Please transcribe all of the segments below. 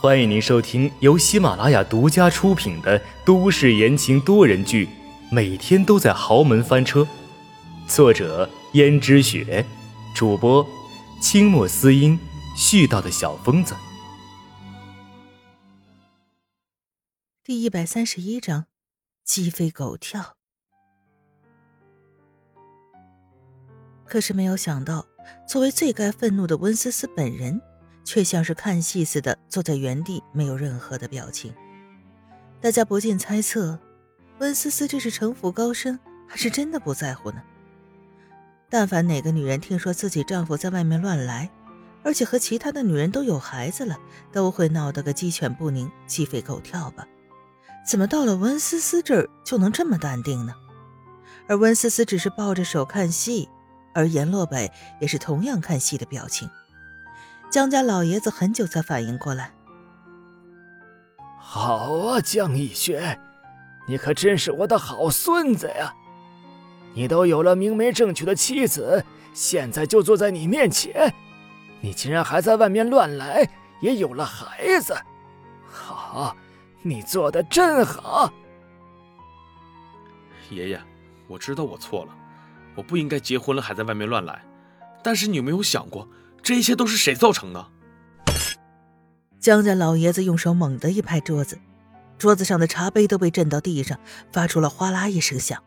欢迎您收听由喜马拉雅独家出品的都市言情多人剧《每天都在豪门翻车》，作者：胭脂雪，主播：清墨思音，絮叨的小疯子。第一百三十一章，鸡飞狗跳。可是没有想到，作为最该愤怒的温思思本人。却像是看戏似的坐在原地，没有任何的表情。大家不禁猜测，温思思这是城府高深，还是真的不在乎呢？但凡哪个女人听说自己丈夫在外面乱来，而且和其他的女人都有孩子了，都会闹得个鸡犬不宁、鸡飞狗跳吧？怎么到了温思思这儿就能这么淡定呢？而温思思只是抱着手看戏，而阎洛北也是同样看戏的表情。江家老爷子很久才反应过来。好啊，江逸轩，你可真是我的好孙子呀！你都有了明媒正娶的妻子，现在就坐在你面前，你竟然还在外面乱来，也有了孩子，好，你做的真好。爷爷，我知道我错了，我不应该结婚了还在外面乱来，但是你有没有想过？这一切都是谁造成的？江家老爷子用手猛地一拍桌子，桌子上的茶杯都被震到地上，发出了哗啦一声响，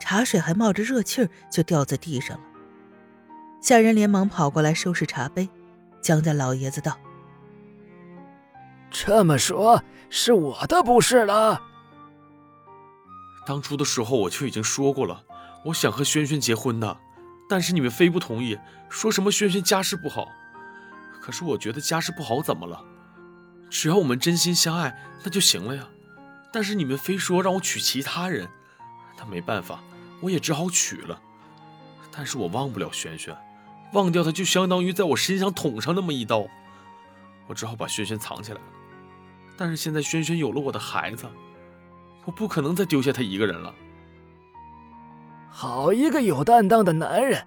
茶水还冒着热气儿就掉在地上了。下人连忙跑过来收拾茶杯。江家老爷子道：“这么说，是我的不是了。当初的时候我就已经说过了，我想和轩轩结婚的。”但是你们非不同意，说什么轩轩家世不好。可是我觉得家世不好怎么了？只要我们真心相爱，那就行了呀。但是你们非说让我娶其他人，那没办法，我也只好娶了。但是我忘不了轩轩，忘掉他就相当于在我身上捅上那么一刀。我只好把轩轩藏起来了。但是现在轩轩有了我的孩子，我不可能再丢下他一个人了。好一个有担当的男人，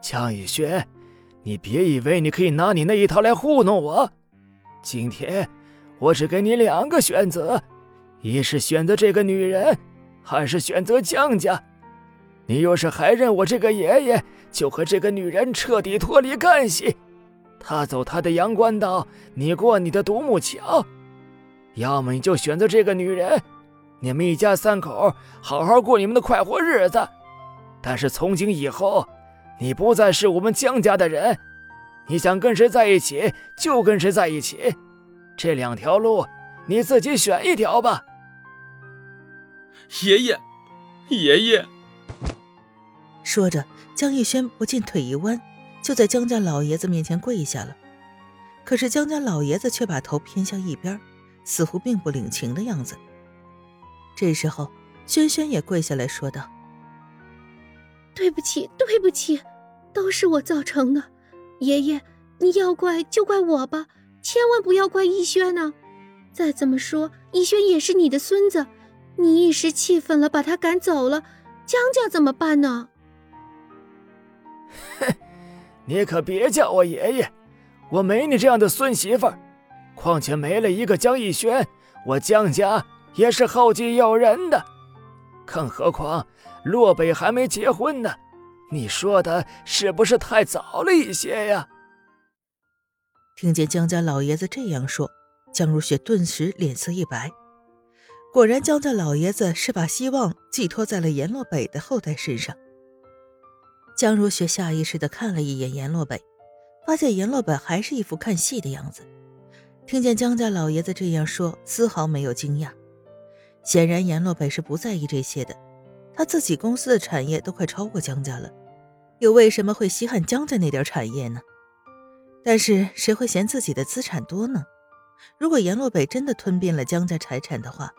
江逸轩，你别以为你可以拿你那一套来糊弄我。今天我只给你两个选择，一是选择这个女人，还是选择江家。你若是还认我这个爷爷，就和这个女人彻底脱离干系，她走她的阳关道，你过你的独木桥。要么你就选择这个女人，你们一家三口好好过你们的快活日子。但是从今以后，你不再是我们江家的人，你想跟谁在一起就跟谁在一起，这两条路你自己选一条吧。爷爷，爷爷。说着，江逸轩不禁腿一弯，就在江家老爷子面前跪下了。可是江家老爷子却把头偏向一边，似乎并不领情的样子。这时候，轩轩也跪下来说道。对不起，对不起，都是我造成的。爷爷，你要怪就怪我吧，千万不要怪逸轩呢。再怎么说，逸轩也是你的孙子，你一时气愤了，把他赶走了，江家怎么办呢？哼，你可别叫我爷爷，我没你这样的孙媳妇儿。况且没了一个江逸轩，我江家也是后继有人的。更何况。洛北还没结婚呢，你说的是不是太早了一些呀？听见江家老爷子这样说，江如雪顿时脸色一白。果然，江家老爷子是把希望寄托在了阎洛北的后代身上。江如雪下意识地看了一眼阎洛北，发现阎洛北还是一副看戏的样子。听见江家老爷子这样说，丝毫没有惊讶。显然，阎洛北是不在意这些的。他自己公司的产业都快超过江家了，又为什么会稀罕江家那点产业呢？但是谁会嫌自己的资产多呢？如果阎洛北真的吞并了江家财产的话，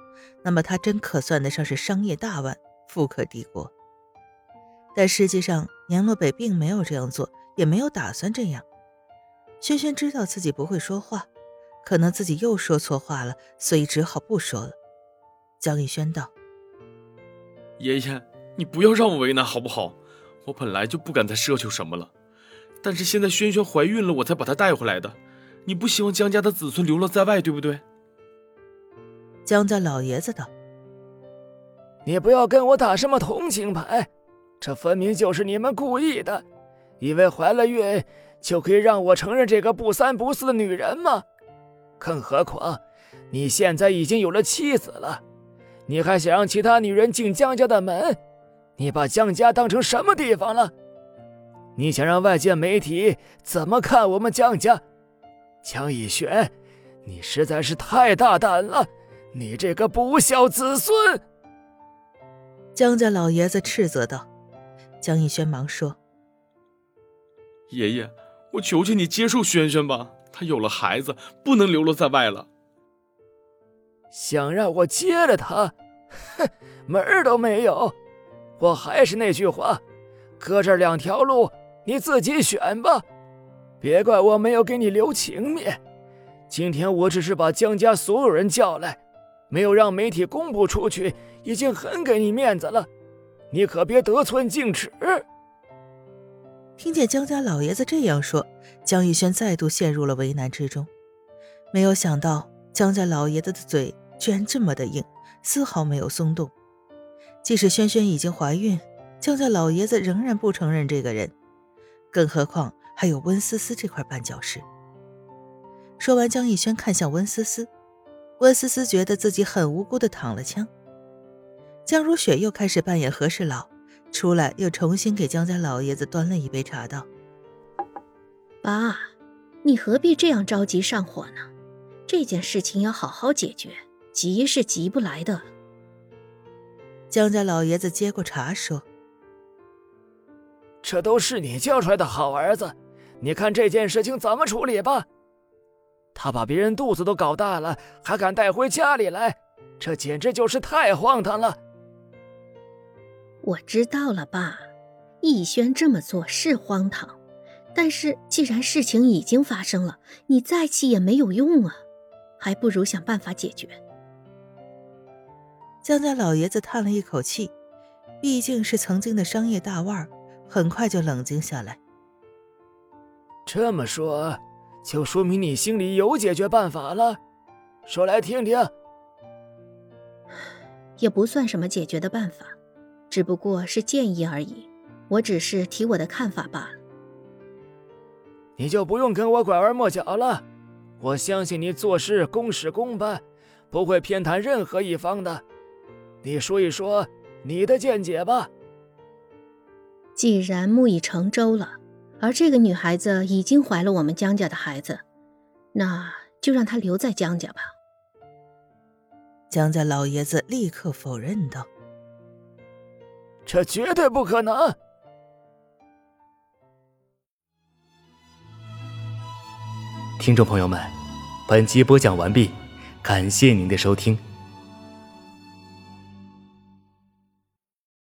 那么他真可算得上是商业大腕，富可敌国。但实际上，阎洛北并没有这样做，也没有打算这样。轩轩知道自己不会说话，可能自己又说错话了，所以只好不说了。江逸轩道。爷爷，你不要让我为难好不好？我本来就不敢再奢求什么了，但是现在轩轩怀孕了，我才把她带回来的。你不希望江家的子孙流落在外，对不对？江家老爷子道：“你不要跟我打什么同情牌，这分明就是你们故意的，以为怀了孕就可以让我承认这个不三不四的女人吗？更何况你现在已经有了妻子了，你还想让其他女人进江家的门？你把江家当成什么地方了？你想让外界媒体怎么看我们江家？江逸轩，你实在是太大胆了！”你这个不孝子孙！江家老爷子斥责道。江逸轩忙说：“爷爷，我求求你接受轩轩吧，他有了孩子，不能流落在外了。想让我接了他，哼，门儿都没有！我还是那句话，搁这两条路，你自己选吧，别怪我没有给你留情面。今天我只是把江家所有人叫来。”没有让媒体公布出去，已经很给你面子了，你可别得寸进尺。听见江家老爷子这样说，江逸轩再度陷入了为难之中。没有想到江家老爷子的嘴居然这么的硬，丝毫没有松动。即使轩轩已经怀孕，江家老爷子仍然不承认这个人，更何况还有温思思这块绊脚石。说完，江逸轩看向温思思。温思思觉得自己很无辜的躺了枪，江如雪又开始扮演和事佬，出来又重新给江家老爷子端了一杯茶，道：“爸，你何必这样着急上火呢？这件事情要好好解决，急是急不来的。”江家老爷子接过茶说：“这都是你教出来的好儿子，你看这件事情怎么处理吧。”他把别人肚子都搞大了，还敢带回家里来，这简直就是太荒唐了。我知道了，爸，逸轩这么做是荒唐，但是既然事情已经发生了，你再气也没有用啊，还不如想办法解决。江家老爷子叹了一口气，毕竟是曾经的商业大腕，很快就冷静下来。这么说。就说明你心里有解决办法了，说来听听。也不算什么解决的办法，只不过是建议而已。我只是提我的看法罢了。你就不用跟我拐弯抹角了，我相信你做事公事公办，不会偏袒任何一方的。你说一说你的见解吧。既然木已成舟了。而这个女孩子已经怀了我们江家的孩子，那就让她留在江家吧。江家老爷子立刻否认道：“这绝对不可能！”听众朋友们，本集播讲完毕，感谢您的收听。